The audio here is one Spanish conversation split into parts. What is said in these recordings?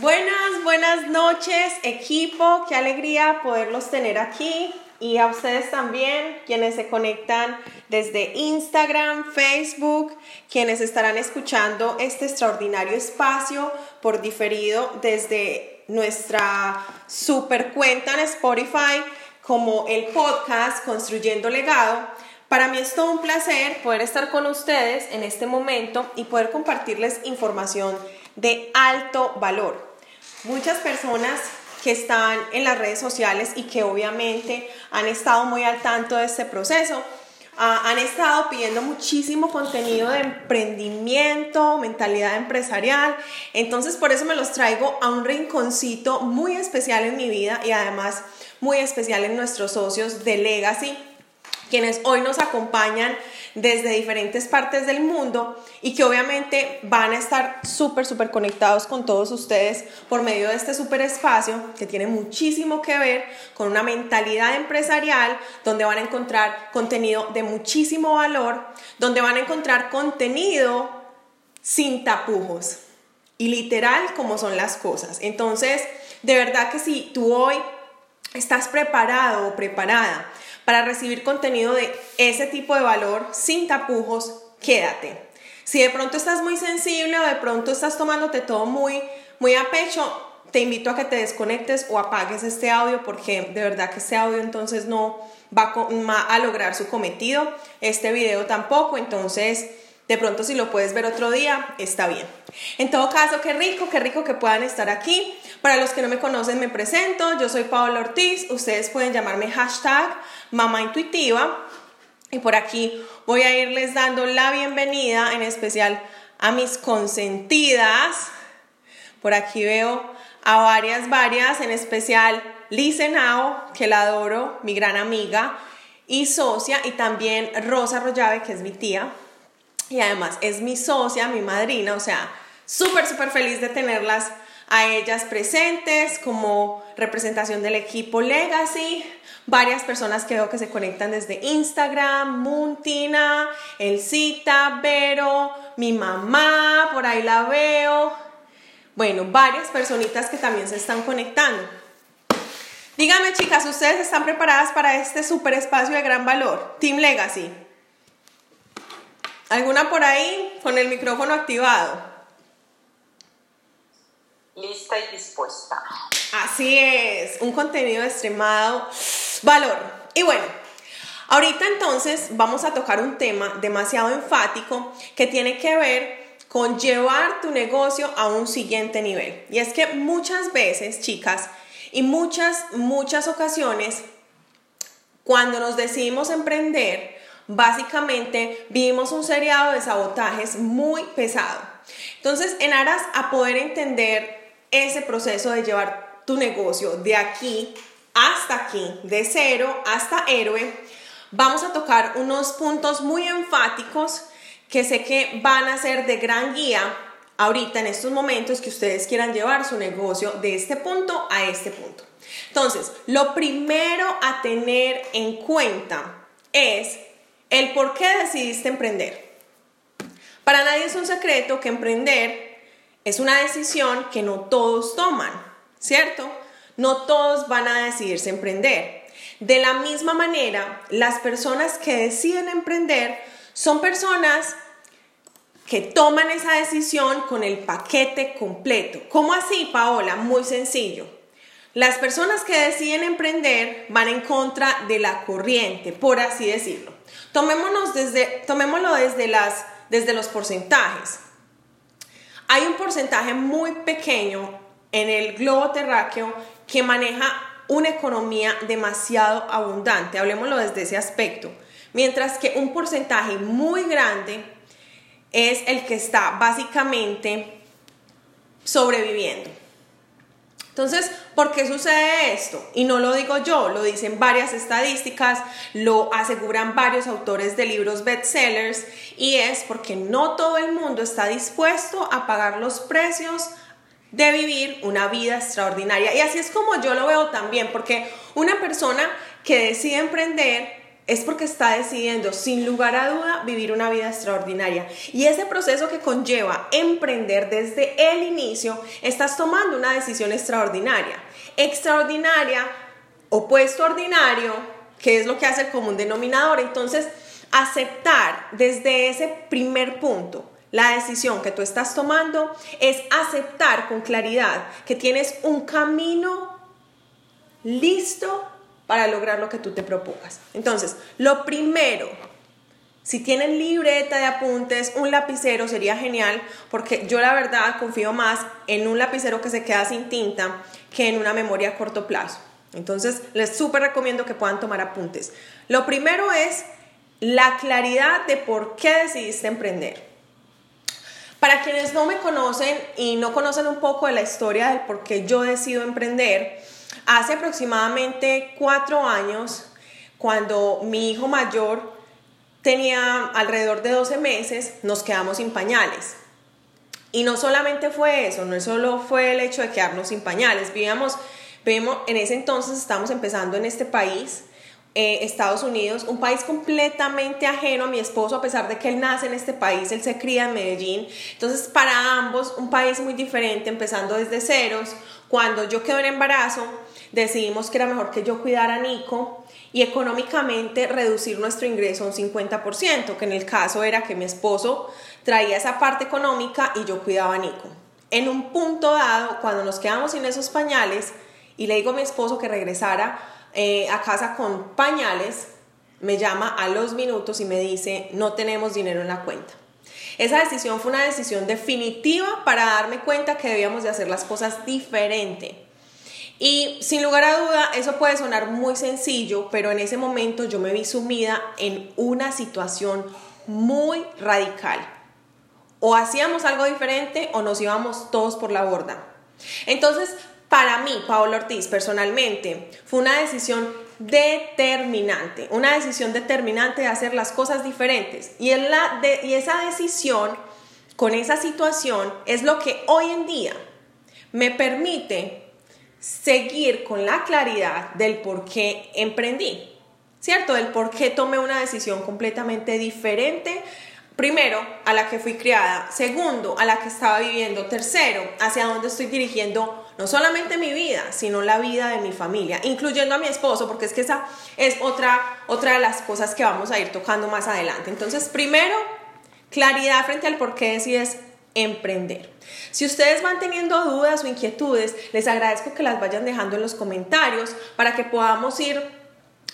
Buenas, buenas noches, equipo. Qué alegría poderlos tener aquí y a ustedes también, quienes se conectan desde Instagram, Facebook, quienes estarán escuchando este extraordinario espacio por diferido desde nuestra super cuenta en Spotify como el podcast Construyendo Legado. Para mí es todo un placer poder estar con ustedes en este momento y poder compartirles información de alto valor. Muchas personas que están en las redes sociales y que obviamente han estado muy al tanto de este proceso, ah, han estado pidiendo muchísimo contenido de emprendimiento, mentalidad empresarial. Entonces por eso me los traigo a un rinconcito muy especial en mi vida y además muy especial en nuestros socios de Legacy quienes hoy nos acompañan desde diferentes partes del mundo y que obviamente van a estar súper, súper conectados con todos ustedes por medio de este súper espacio que tiene muchísimo que ver con una mentalidad empresarial donde van a encontrar contenido de muchísimo valor, donde van a encontrar contenido sin tapujos y literal como son las cosas. Entonces, de verdad que si tú hoy estás preparado o preparada para recibir contenido de ese tipo de valor sin tapujos, quédate. Si de pronto estás muy sensible o de pronto estás tomándote todo muy, muy a pecho, te invito a que te desconectes o apagues este audio porque de verdad que este audio entonces no va a lograr su cometido, este video tampoco, entonces de pronto si lo puedes ver otro día, está bien. En todo caso, qué rico, qué rico que puedan estar aquí. Para los que no me conocen, me presento. Yo soy Paola Ortiz. Ustedes pueden llamarme hashtag Mamá Intuitiva. Y por aquí voy a irles dando la bienvenida, en especial a mis consentidas. Por aquí veo a varias, varias, en especial Licenao, que la adoro, mi gran amiga y socia, y también Rosa Rollave, que es mi tía y además es mi socia, mi madrina, o sea, súper, súper feliz de tenerlas a ellas presentes como representación del equipo Legacy. Varias personas que veo que se conectan desde Instagram, Muntina, Elcita, Vero, mi mamá, por ahí la veo. Bueno, varias personitas que también se están conectando. Díganme chicas, ¿ustedes están preparadas para este super espacio de gran valor? Team Legacy. ¿Alguna por ahí con el micrófono activado? Lista y dispuesta. Así es, un contenido extremado valor. Y bueno, ahorita entonces vamos a tocar un tema demasiado enfático que tiene que ver con llevar tu negocio a un siguiente nivel. Y es que muchas veces, chicas, y muchas, muchas ocasiones, cuando nos decidimos emprender, básicamente vivimos un seriado de sabotajes muy pesado. Entonces, en aras a poder entender ese proceso de llevar tu negocio de aquí hasta aquí, de cero hasta héroe, vamos a tocar unos puntos muy enfáticos que sé que van a ser de gran guía ahorita en estos momentos que ustedes quieran llevar su negocio de este punto a este punto. Entonces, lo primero a tener en cuenta es el por qué decidiste emprender. Para nadie es un secreto que emprender es una decisión que no todos toman, ¿cierto? No todos van a decidirse emprender. De la misma manera, las personas que deciden emprender son personas que toman esa decisión con el paquete completo. ¿Cómo así, Paola? Muy sencillo. Las personas que deciden emprender van en contra de la corriente, por así decirlo. Tomémonos desde, tomémoslo desde, las, desde los porcentajes. Hay un porcentaje muy pequeño en el globo terráqueo que maneja una economía demasiado abundante, hablemoslo desde ese aspecto, mientras que un porcentaje muy grande es el que está básicamente sobreviviendo. Entonces, ¿por qué sucede esto? Y no lo digo yo, lo dicen varias estadísticas, lo aseguran varios autores de libros bestsellers y es porque no todo el mundo está dispuesto a pagar los precios de vivir una vida extraordinaria. Y así es como yo lo veo también, porque una persona que decide emprender es porque está decidiendo sin lugar a duda vivir una vida extraordinaria. Y ese proceso que conlleva emprender desde el inicio, estás tomando una decisión extraordinaria. Extraordinaria, opuesto ordinario, que es lo que hace el común denominador. Entonces, aceptar desde ese primer punto la decisión que tú estás tomando es aceptar con claridad que tienes un camino listo para lograr lo que tú te propongas. Entonces, lo primero, si tienen libreta de apuntes, un lapicero sería genial, porque yo la verdad confío más en un lapicero que se queda sin tinta que en una memoria a corto plazo. Entonces, les súper recomiendo que puedan tomar apuntes. Lo primero es la claridad de por qué decidiste emprender. Para quienes no me conocen y no conocen un poco de la historia del por qué yo decido emprender, Hace aproximadamente cuatro años, cuando mi hijo mayor tenía alrededor de 12 meses, nos quedamos sin pañales. Y no solamente fue eso, no solo fue el hecho de quedarnos sin pañales, vivíamos, vemos, en ese entonces estamos empezando en este país, eh, Estados Unidos, un país completamente ajeno a mi esposo, a pesar de que él nace en este país, él se cría en Medellín. Entonces, para ambos, un país muy diferente, empezando desde ceros. Cuando yo quedo en embarazo, decidimos que era mejor que yo cuidara a Nico y económicamente reducir nuestro ingreso a un 50%, que en el caso era que mi esposo traía esa parte económica y yo cuidaba a Nico. En un punto dado, cuando nos quedamos sin esos pañales y le digo a mi esposo que regresara eh, a casa con pañales, me llama a los minutos y me dice, no tenemos dinero en la cuenta. Esa decisión fue una decisión definitiva para darme cuenta que debíamos de hacer las cosas diferente. Y sin lugar a duda, eso puede sonar muy sencillo, pero en ese momento yo me vi sumida en una situación muy radical. O hacíamos algo diferente o nos íbamos todos por la borda. Entonces, para mí, Paolo Ortiz, personalmente, fue una decisión determinante, una decisión determinante de hacer las cosas diferentes. Y, la y esa decisión con esa situación es lo que hoy en día me permite seguir con la claridad del por qué emprendí, ¿cierto? Del por qué tomé una decisión completamente diferente. Primero, a la que fui criada. Segundo, a la que estaba viviendo. Tercero, hacia dónde estoy dirigiendo no solamente mi vida, sino la vida de mi familia, incluyendo a mi esposo, porque es que esa es otra, otra de las cosas que vamos a ir tocando más adelante. Entonces, primero, claridad frente al por qué decides emprender. Si ustedes van teniendo dudas o inquietudes, les agradezco que las vayan dejando en los comentarios para que podamos ir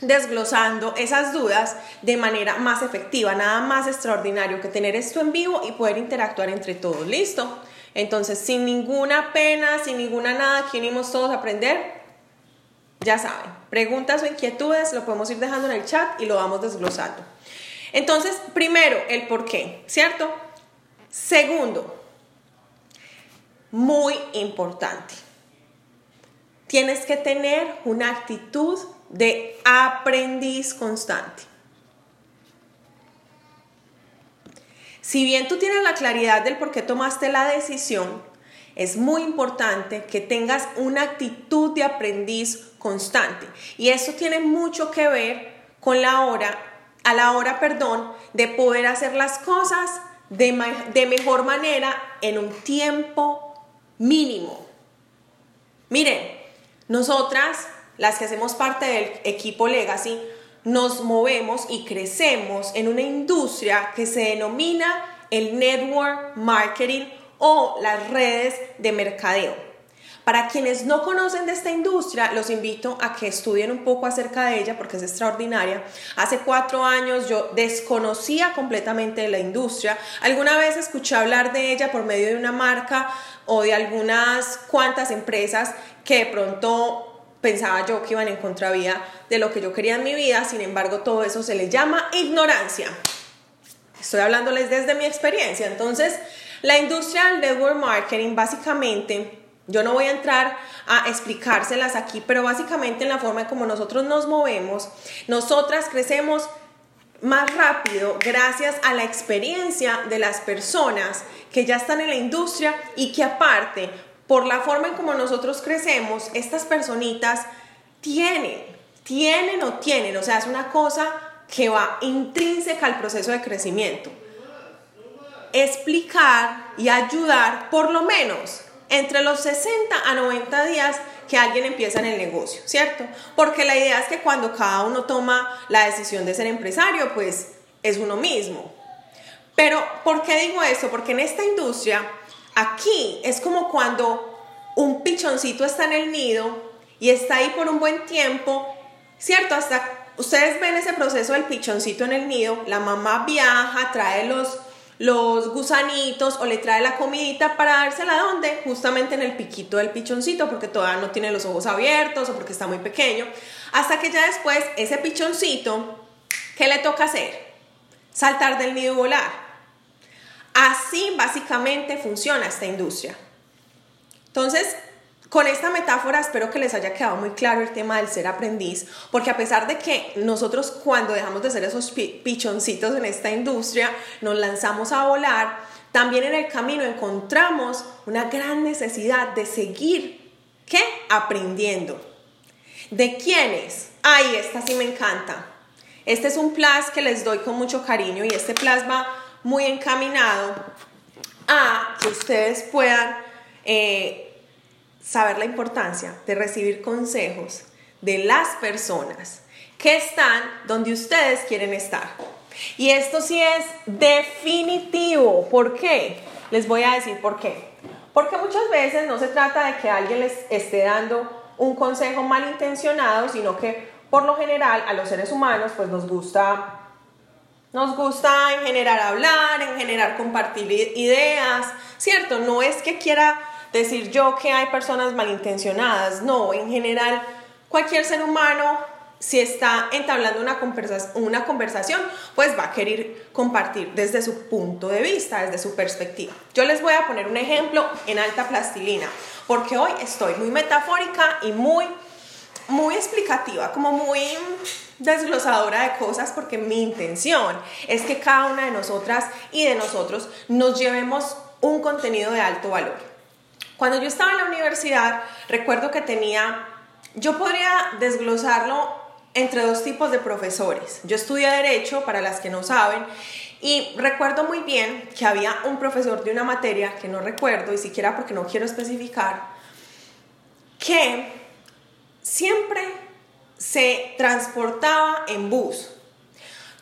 desglosando esas dudas de manera más efectiva, nada más extraordinario que tener esto en vivo y poder interactuar entre todos. ¿Listo? Entonces, sin ninguna pena, sin ninguna nada, aquí venimos todos a aprender. Ya saben, preguntas o inquietudes lo podemos ir dejando en el chat y lo vamos desglosando. Entonces, primero, el por qué, ¿cierto? Segundo, muy importante, tienes que tener una actitud de aprendiz constante. Si bien tú tienes la claridad del por qué tomaste la decisión, es muy importante que tengas una actitud de aprendiz constante. Y eso tiene mucho que ver con la hora, a la hora, perdón, de poder hacer las cosas de, mejor manera en un tiempo mínimo. Miren, nosotras, las que hacemos parte del equipo Legacy, nos movemos y crecemos en una industria que se denomina el network marketing o las redes de mercadeo. Para quienes no conocen de esta industria, los invito a que estudien un poco acerca de ella porque es extraordinaria. Hace cuatro años yo desconocía completamente la industria. Alguna vez escuché hablar de ella por medio de una marca o de algunas cuantas empresas que de pronto pensaba yo que iban en contravía de lo que yo quería en mi vida. Sin embargo, todo eso se le llama ignorancia. Estoy hablándoles desde mi experiencia. Entonces, la industria del network marketing básicamente yo no voy a entrar a explicárselas aquí, pero básicamente en la forma en como nosotros nos movemos, nosotras crecemos más rápido gracias a la experiencia de las personas que ya están en la industria y que aparte, por la forma en como nosotros crecemos, estas personitas tienen, tienen o tienen, o sea, es una cosa que va intrínseca al proceso de crecimiento. Explicar y ayudar por lo menos entre los 60 a 90 días que alguien empieza en el negocio, ¿cierto? Porque la idea es que cuando cada uno toma la decisión de ser empresario, pues es uno mismo. Pero, ¿por qué digo eso? Porque en esta industria, aquí es como cuando un pichoncito está en el nido y está ahí por un buen tiempo, ¿cierto? Hasta ustedes ven ese proceso del pichoncito en el nido, la mamá viaja, trae los, los gusanitos o le trae la comidita para dársela donde? Justamente en el piquito del pichoncito, porque todavía no tiene los ojos abiertos o porque está muy pequeño. Hasta que ya después ese pichoncito, ¿qué le toca hacer? Saltar del nido y volar. Así básicamente funciona esta industria. Entonces, con esta metáfora espero que les haya quedado muy claro el tema del ser aprendiz, porque a pesar de que nosotros cuando dejamos de ser esos pichoncitos en esta industria, nos lanzamos a volar, también en el camino encontramos una gran necesidad de seguir, ¿qué? Aprendiendo. ¿De quiénes? Ay, esta sí me encanta. Este es un plus que les doy con mucho cariño y este plus va muy encaminado a que ustedes puedan eh, saber la importancia de recibir consejos de las personas que están donde ustedes quieren estar. Y esto sí es definitivo. ¿Por qué? Les voy a decir por qué. Porque muchas veces no se trata de que alguien les esté dando un consejo malintencionado, sino que por lo general a los seres humanos pues nos gusta nos gusta en general hablar, en general compartir ideas, ¿cierto? No es que quiera decir yo que hay personas malintencionadas, no, en general cualquier ser humano si está entablando una conversación, una conversación, pues va a querer compartir desde su punto de vista, desde su perspectiva. Yo les voy a poner un ejemplo en alta plastilina, porque hoy estoy muy metafórica y muy, muy explicativa, como muy desglosadora de cosas porque mi intención es que cada una de nosotras y de nosotros nos llevemos un contenido de alto valor. Cuando yo estaba en la universidad, recuerdo que tenía, yo podría desglosarlo entre dos tipos de profesores. Yo estudié derecho, para las que no saben, y recuerdo muy bien que había un profesor de una materia, que no recuerdo, y siquiera porque no quiero especificar, que siempre se transportaba en bus.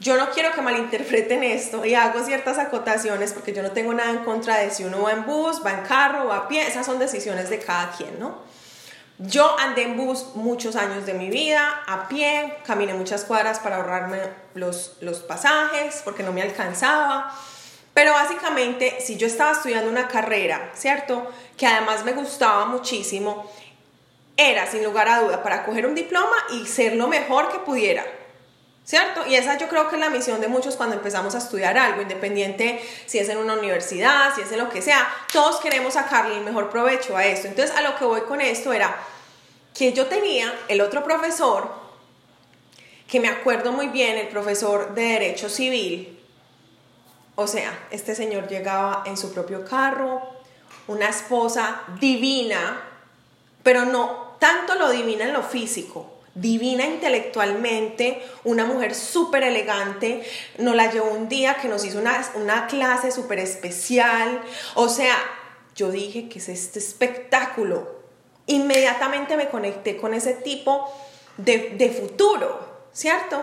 Yo no quiero que malinterpreten esto y hago ciertas acotaciones porque yo no tengo nada en contra de si uno va en bus, va en carro, va a pie, esas son decisiones de cada quien, ¿no? Yo andé en bus muchos años de mi vida, a pie, caminé muchas cuadras para ahorrarme los, los pasajes porque no me alcanzaba. Pero básicamente, si yo estaba estudiando una carrera, ¿cierto? Que además me gustaba muchísimo, era, sin lugar a duda, para coger un diploma y ser lo mejor que pudiera. ¿Cierto? Y esa yo creo que es la misión de muchos cuando empezamos a estudiar algo, independiente si es en una universidad, si es en lo que sea, todos queremos sacarle el mejor provecho a esto. Entonces, a lo que voy con esto era que yo tenía el otro profesor, que me acuerdo muy bien, el profesor de Derecho Civil, o sea, este señor llegaba en su propio carro, una esposa divina, pero no tanto lo divina en lo físico, divina intelectualmente, una mujer súper elegante, nos la llevó un día que nos hizo una, una clase súper especial, o sea, yo dije que es este espectáculo. Inmediatamente me conecté con ese tipo de, de futuro, ¿cierto?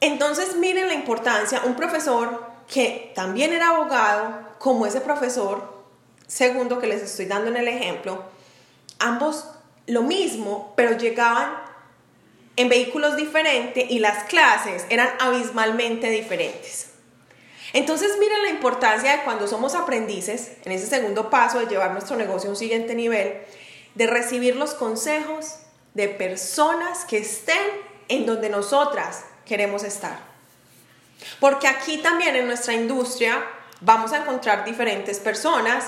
Entonces miren la importancia, un profesor que también era abogado, como ese profesor segundo que les estoy dando en el ejemplo, ambos lo mismo, pero llegaban en vehículos diferentes y las clases eran abismalmente diferentes. Entonces miren la importancia de cuando somos aprendices, en ese segundo paso de llevar nuestro negocio a un siguiente nivel, de recibir los consejos de personas que estén en donde nosotras queremos estar. Porque aquí también en nuestra industria vamos a encontrar diferentes personas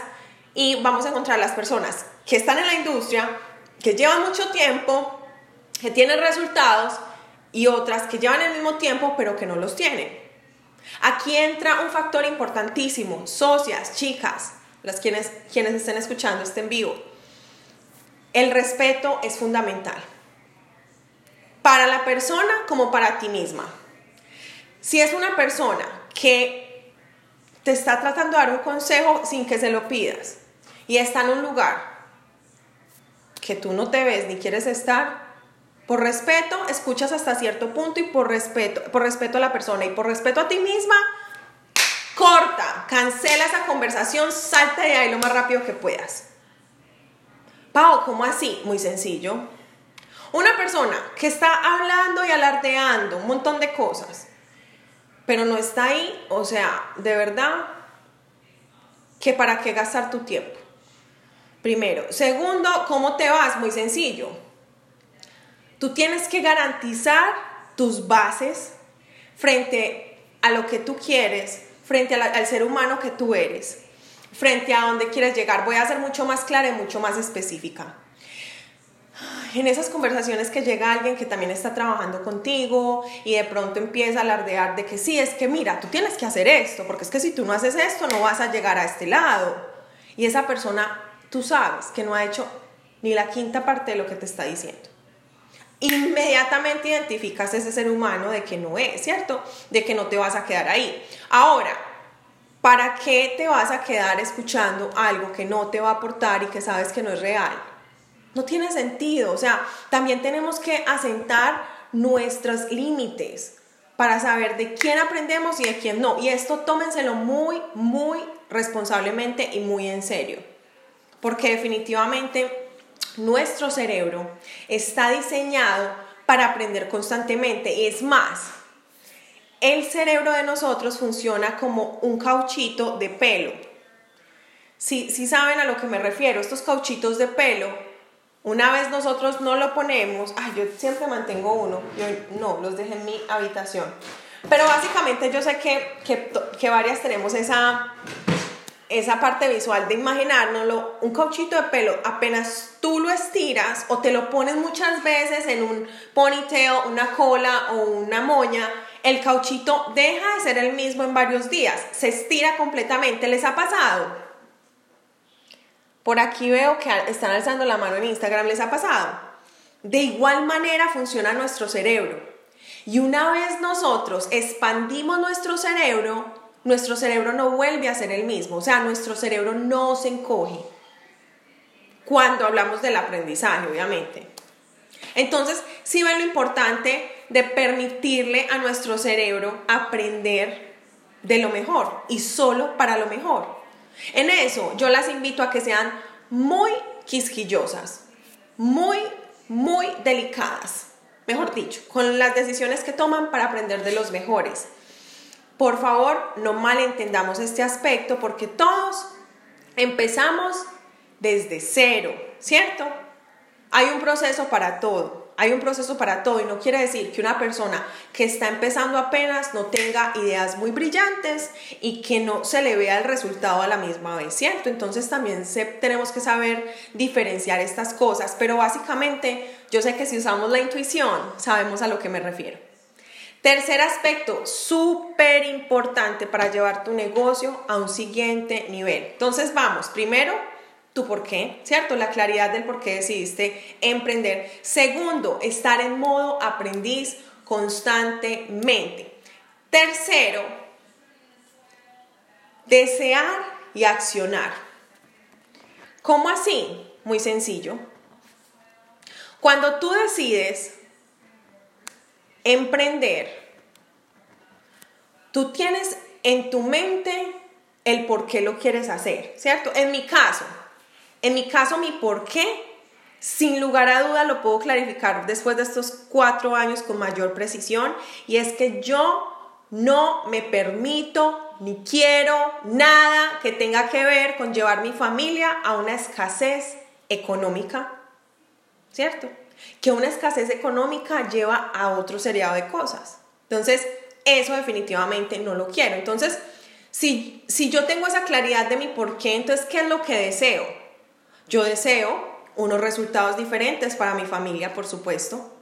y vamos a encontrar las personas que están en la industria, que llevan mucho tiempo, que tienen resultados y otras que llevan el mismo tiempo pero que no los tienen. Aquí entra un factor importantísimo, socias, chicas, las quienes, quienes estén escuchando este en vivo. El respeto es fundamental. Para la persona como para ti misma. Si es una persona que te está tratando de dar un consejo sin que se lo pidas y está en un lugar que tú no te ves ni quieres estar, por respeto, escuchas hasta cierto punto y por respeto, por respeto a la persona y por respeto a ti misma, corta, cancela esa conversación, salta de ahí lo más rápido que puedas. Pau, ¿cómo así? Muy sencillo. Una persona que está hablando y alardeando un montón de cosas, pero no está ahí, o sea, de verdad, que para qué gastar tu tiempo. Primero. Segundo, ¿cómo te vas? Muy sencillo. Tú tienes que garantizar tus bases frente a lo que tú quieres, frente al ser humano que tú eres, frente a dónde quieres llegar. Voy a ser mucho más clara y mucho más específica. En esas conversaciones que llega alguien que también está trabajando contigo y de pronto empieza a alardear de que sí, es que mira, tú tienes que hacer esto, porque es que si tú no haces esto no vas a llegar a este lado. Y esa persona, tú sabes que no ha hecho ni la quinta parte de lo que te está diciendo inmediatamente identificas ese ser humano de que no es, ¿cierto? De que no te vas a quedar ahí. Ahora, ¿para qué te vas a quedar escuchando algo que no te va a aportar y que sabes que no es real? No tiene sentido, o sea, también tenemos que asentar nuestros límites para saber de quién aprendemos y de quién no. Y esto tómenselo muy, muy responsablemente y muy en serio, porque definitivamente nuestro cerebro está diseñado para aprender constantemente. Es más, el cerebro de nosotros funciona como un cauchito de pelo. Si, si saben a lo que me refiero, estos cauchitos de pelo, una vez nosotros no lo ponemos, ay, yo siempre mantengo uno, yo no, los dejé en mi habitación. Pero básicamente yo sé que, que, que varias tenemos esa esa parte visual de imaginárnoslo, un cauchito de pelo, apenas tú lo estiras o te lo pones muchas veces en un ponytail, una cola o una moña, el cauchito deja de ser el mismo en varios días, se estira completamente. ¿Les ha pasado? Por aquí veo que están alzando la mano en Instagram, ¿les ha pasado? De igual manera funciona nuestro cerebro. Y una vez nosotros expandimos nuestro cerebro, nuestro cerebro no vuelve a ser el mismo, o sea, nuestro cerebro no se encoge cuando hablamos del aprendizaje, obviamente. Entonces, sí ven lo importante de permitirle a nuestro cerebro aprender de lo mejor y solo para lo mejor. En eso, yo las invito a que sean muy quisquillosas, muy, muy delicadas, mejor dicho, con las decisiones que toman para aprender de los mejores. Por favor, no malentendamos este aspecto porque todos empezamos desde cero, ¿cierto? Hay un proceso para todo, hay un proceso para todo y no quiere decir que una persona que está empezando apenas no tenga ideas muy brillantes y que no se le vea el resultado a la misma vez, ¿cierto? Entonces también tenemos que saber diferenciar estas cosas, pero básicamente yo sé que si usamos la intuición sabemos a lo que me refiero. Tercer aspecto, súper importante para llevar tu negocio a un siguiente nivel. Entonces vamos, primero, tu por qué, ¿cierto? La claridad del por qué decidiste emprender. Segundo, estar en modo aprendiz constantemente. Tercero, desear y accionar. ¿Cómo así? Muy sencillo. Cuando tú decides emprender, tú tienes en tu mente el por qué lo quieres hacer, ¿cierto? En mi caso, en mi caso, mi por qué, sin lugar a duda, lo puedo clarificar después de estos cuatro años con mayor precisión, y es que yo no me permito ni quiero nada que tenga que ver con llevar mi familia a una escasez económica, ¿cierto? Que una escasez económica lleva a otro seriado de cosas. Entonces, eso definitivamente no lo quiero. Entonces, si, si yo tengo esa claridad de mi por qué, entonces, ¿qué es lo que deseo? Yo deseo unos resultados diferentes para mi familia, por supuesto.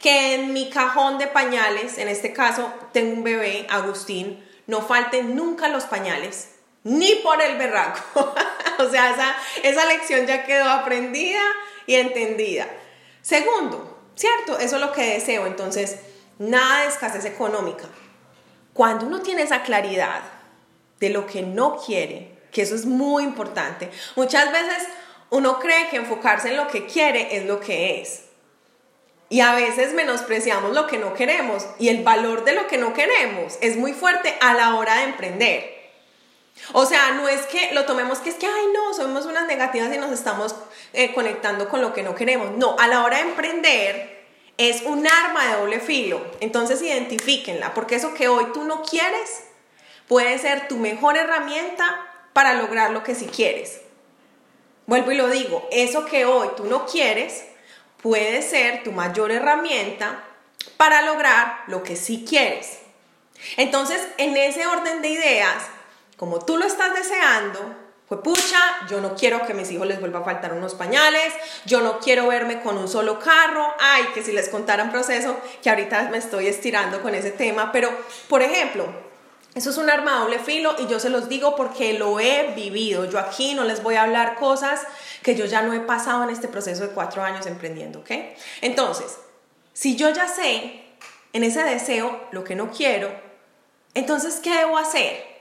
Que en mi cajón de pañales, en este caso tengo un bebé, Agustín, no falten nunca los pañales, ni por el berraco. o sea, esa, esa lección ya quedó aprendida y entendida. Segundo, ¿cierto? Eso es lo que deseo. Entonces, nada de escasez económica. cuando uno tiene esa claridad de lo que no quiere, que eso es muy importante, muchas veces uno cree que enfocarse en lo que quiere es lo que es. Y a veces menospreciamos lo que no queremos y el valor de lo que no queremos es muy fuerte a la hora de emprender. O sea, no es que lo tomemos que es que, ay, no, somos unas negativas y nos estamos eh, conectando con lo que no queremos. No, a la hora de emprender es un arma de doble filo. Entonces identifíquenla, porque eso que hoy tú no quieres puede ser tu mejor herramienta para lograr lo que sí quieres. Vuelvo y lo digo, eso que hoy tú no quieres puede ser tu mayor herramienta para lograr lo que sí quieres. Entonces, en ese orden de ideas, como tú lo estás deseando, fue pucha, yo no quiero que a mis hijos les vuelva a faltar unos pañales, yo no quiero verme con un solo carro, ay, que si les contara un proceso, que ahorita me estoy estirando con ese tema, pero, por ejemplo, eso es un arma doble filo y yo se los digo porque lo he vivido. Yo aquí no les voy a hablar cosas que yo ya no he pasado en este proceso de cuatro años emprendiendo, ¿ok? Entonces, si yo ya sé en ese deseo lo que no quiero, entonces, ¿qué debo hacer?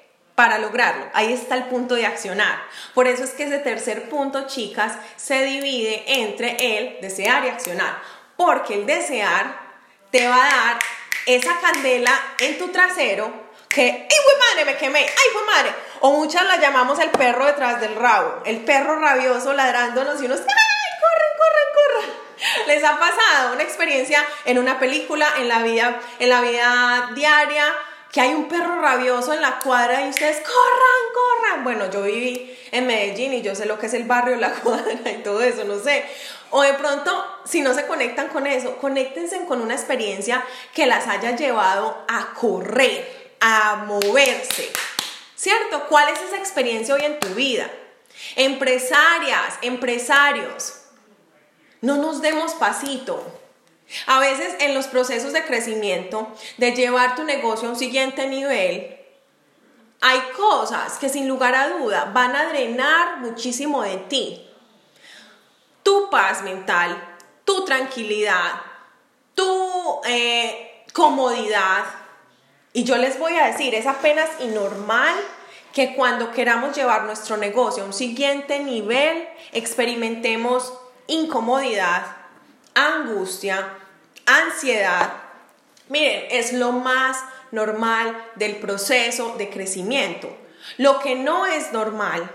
Para lograrlo, ahí está el punto de accionar. Por eso es que ese tercer punto, chicas, se divide entre el desear y accionar. Porque el desear te va a dar esa candela en tu trasero que, ¡ay, fue madre! Me quemé, ¡ay, fue madre! O muchas la llamamos el perro detrás del rabo, el perro rabioso ladrándonos y unos, ¡ay, corren, corren, corren! ¿Les ha pasado una experiencia en una película, en la vida, en la vida diaria, que hay un perro rabioso en la cuadra y ustedes, ¡corran, corran! Bueno, yo viví en Medellín y yo sé lo que es el barrio, la cuadra y todo eso, no sé. O de pronto, si no se conectan con eso, conéctense con una experiencia que las haya llevado a correr a moverse. ¿Cierto? ¿Cuál es esa experiencia hoy en tu vida? Empresarias, empresarios, no nos demos pasito. A veces en los procesos de crecimiento, de llevar tu negocio a un siguiente nivel, hay cosas que sin lugar a duda van a drenar muchísimo de ti. Tu paz mental, tu tranquilidad, tu eh, comodidad, y yo les voy a decir, es apenas y normal que cuando queramos llevar nuestro negocio a un siguiente nivel, experimentemos incomodidad, angustia, ansiedad. Miren, es lo más normal del proceso de crecimiento. Lo que no es normal,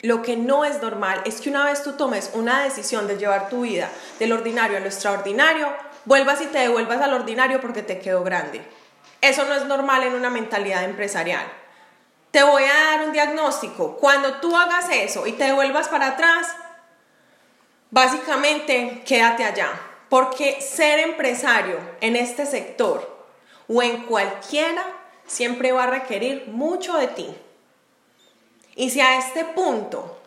lo que no es normal es que una vez tú tomes una decisión de llevar tu vida del ordinario a lo extraordinario, vuelvas y te devuelvas al ordinario porque te quedó grande. Eso no es normal en una mentalidad empresarial. Te voy a dar un diagnóstico. Cuando tú hagas eso y te devuelvas para atrás, básicamente quédate allá. Porque ser empresario en este sector o en cualquiera siempre va a requerir mucho de ti. Y si a este punto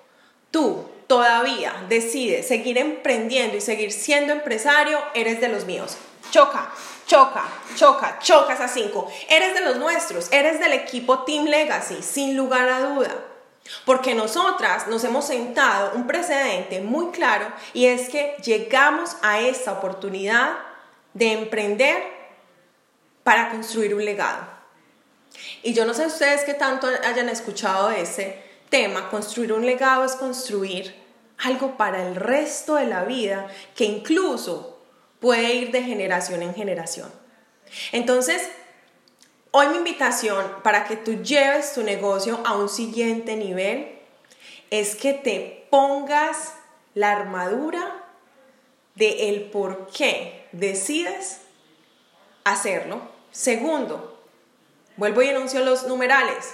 tú todavía decides seguir emprendiendo y seguir siendo empresario, eres de los míos. Choca, choca, choca, chocas a cinco. Eres de los nuestros, eres del equipo Team Legacy, sin lugar a duda. Porque nosotras nos hemos sentado un precedente muy claro y es que llegamos a esta oportunidad de emprender para construir un legado. Y yo no sé ustedes qué tanto hayan escuchado ese tema, construir un legado es construir algo para el resto de la vida que incluso puede ir de generación en generación. Entonces, hoy mi invitación para que tú lleves tu negocio a un siguiente nivel es que te pongas la armadura de el por qué decides hacerlo. Segundo, vuelvo y anuncio los numerales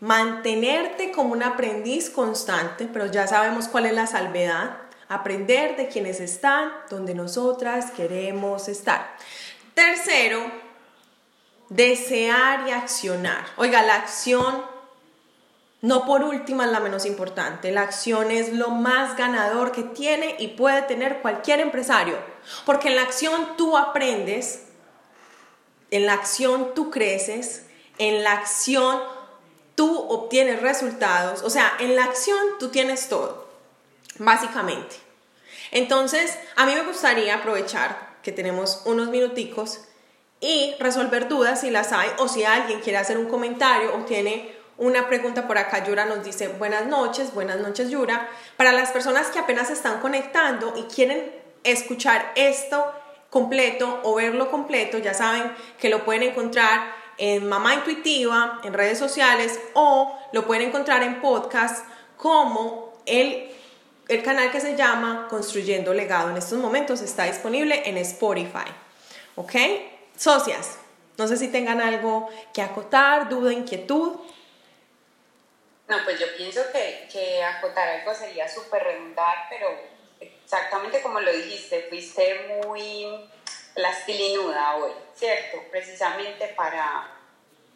mantenerte como un aprendiz constante, pero ya sabemos cuál es la salvedad, aprender de quienes están donde nosotras queremos estar. Tercero, desear y accionar. Oiga, la acción no por última es la menos importante. La acción es lo más ganador que tiene y puede tener cualquier empresario. Porque en la acción tú aprendes, en la acción tú creces, en la acción tú obtienes resultados, o sea, en la acción tú tienes todo, básicamente. Entonces, a mí me gustaría aprovechar que tenemos unos minuticos y resolver dudas si las hay o si alguien quiere hacer un comentario o tiene una pregunta por acá. Yura nos dice buenas noches, buenas noches Yura. Para las personas que apenas están conectando y quieren escuchar esto completo o verlo completo, ya saben que lo pueden encontrar en Mamá Intuitiva, en redes sociales o lo pueden encontrar en podcast como el, el canal que se llama Construyendo Legado. En estos momentos está disponible en Spotify. ¿Ok? Socias, no sé si tengan algo que acotar, duda, inquietud. No, pues yo pienso que, que acotar algo sería súper redundar, pero exactamente como lo dijiste, fuiste muy plastilinuda hoy, ¿cierto? Precisamente para,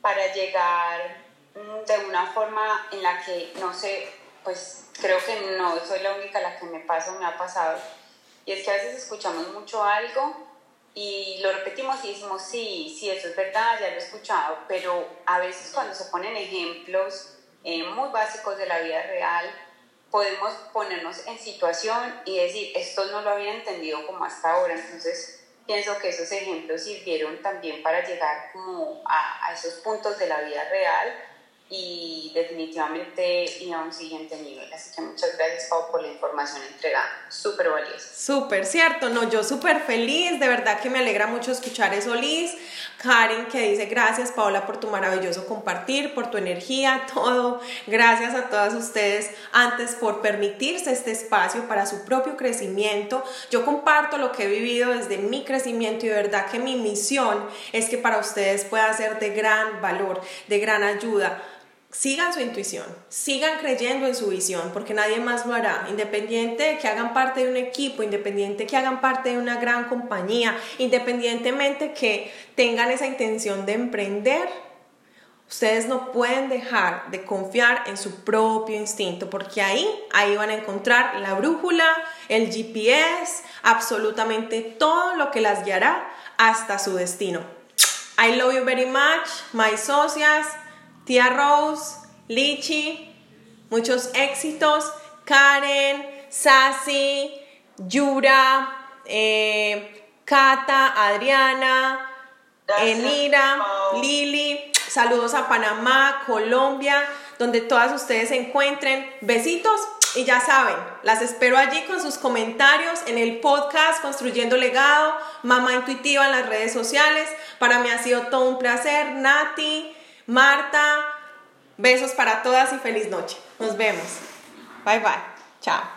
para llegar mm, de una forma en la que, no sé, pues creo que no soy la única a la que me pasa me ha pasado, y es que a veces escuchamos mucho algo y lo repetimos y decimos, sí, sí, eso es verdad, ya lo he escuchado, pero a veces cuando se ponen ejemplos eh, muy básicos de la vida real, podemos ponernos en situación y decir, esto no lo había entendido como hasta ahora, entonces pienso que esos ejemplos sirvieron también para llegar como a, a esos puntos de la vida real y definitivamente ir a un siguiente nivel. Así que muchas gracias, Pau, por la información entregada. Súper valiosa. Súper, cierto. No, yo súper feliz. De verdad que me alegra mucho escuchar eso, Liz. Karen que dice gracias, Paola, por tu maravilloso compartir, por tu energía, todo. Gracias a todas ustedes antes por permitirse este espacio para su propio crecimiento. Yo comparto lo que he vivido desde mi crecimiento y de verdad que mi misión es que para ustedes pueda ser de gran valor, de gran ayuda sigan su intuición, sigan creyendo en su visión, porque nadie más lo hará, independiente de que hagan parte de un equipo, independiente de que hagan parte de una gran compañía, independientemente que tengan esa intención de emprender, ustedes no pueden dejar de confiar en su propio instinto, porque ahí, ahí van a encontrar la brújula, el GPS, absolutamente todo lo que las guiará hasta su destino. I love you very much, my socias. Tía Rose, Lichi, muchos éxitos. Karen, Sassy, Yura, eh, Cata, Adriana, Enira, Lili. Saludos a Panamá, Colombia, donde todas ustedes se encuentren. Besitos y ya saben, las espero allí con sus comentarios en el podcast Construyendo Legado, Mamá Intuitiva en las redes sociales. Para mí ha sido todo un placer. Nati, Marta, besos para todas y feliz noche. Nos vemos. Bye bye. Chao.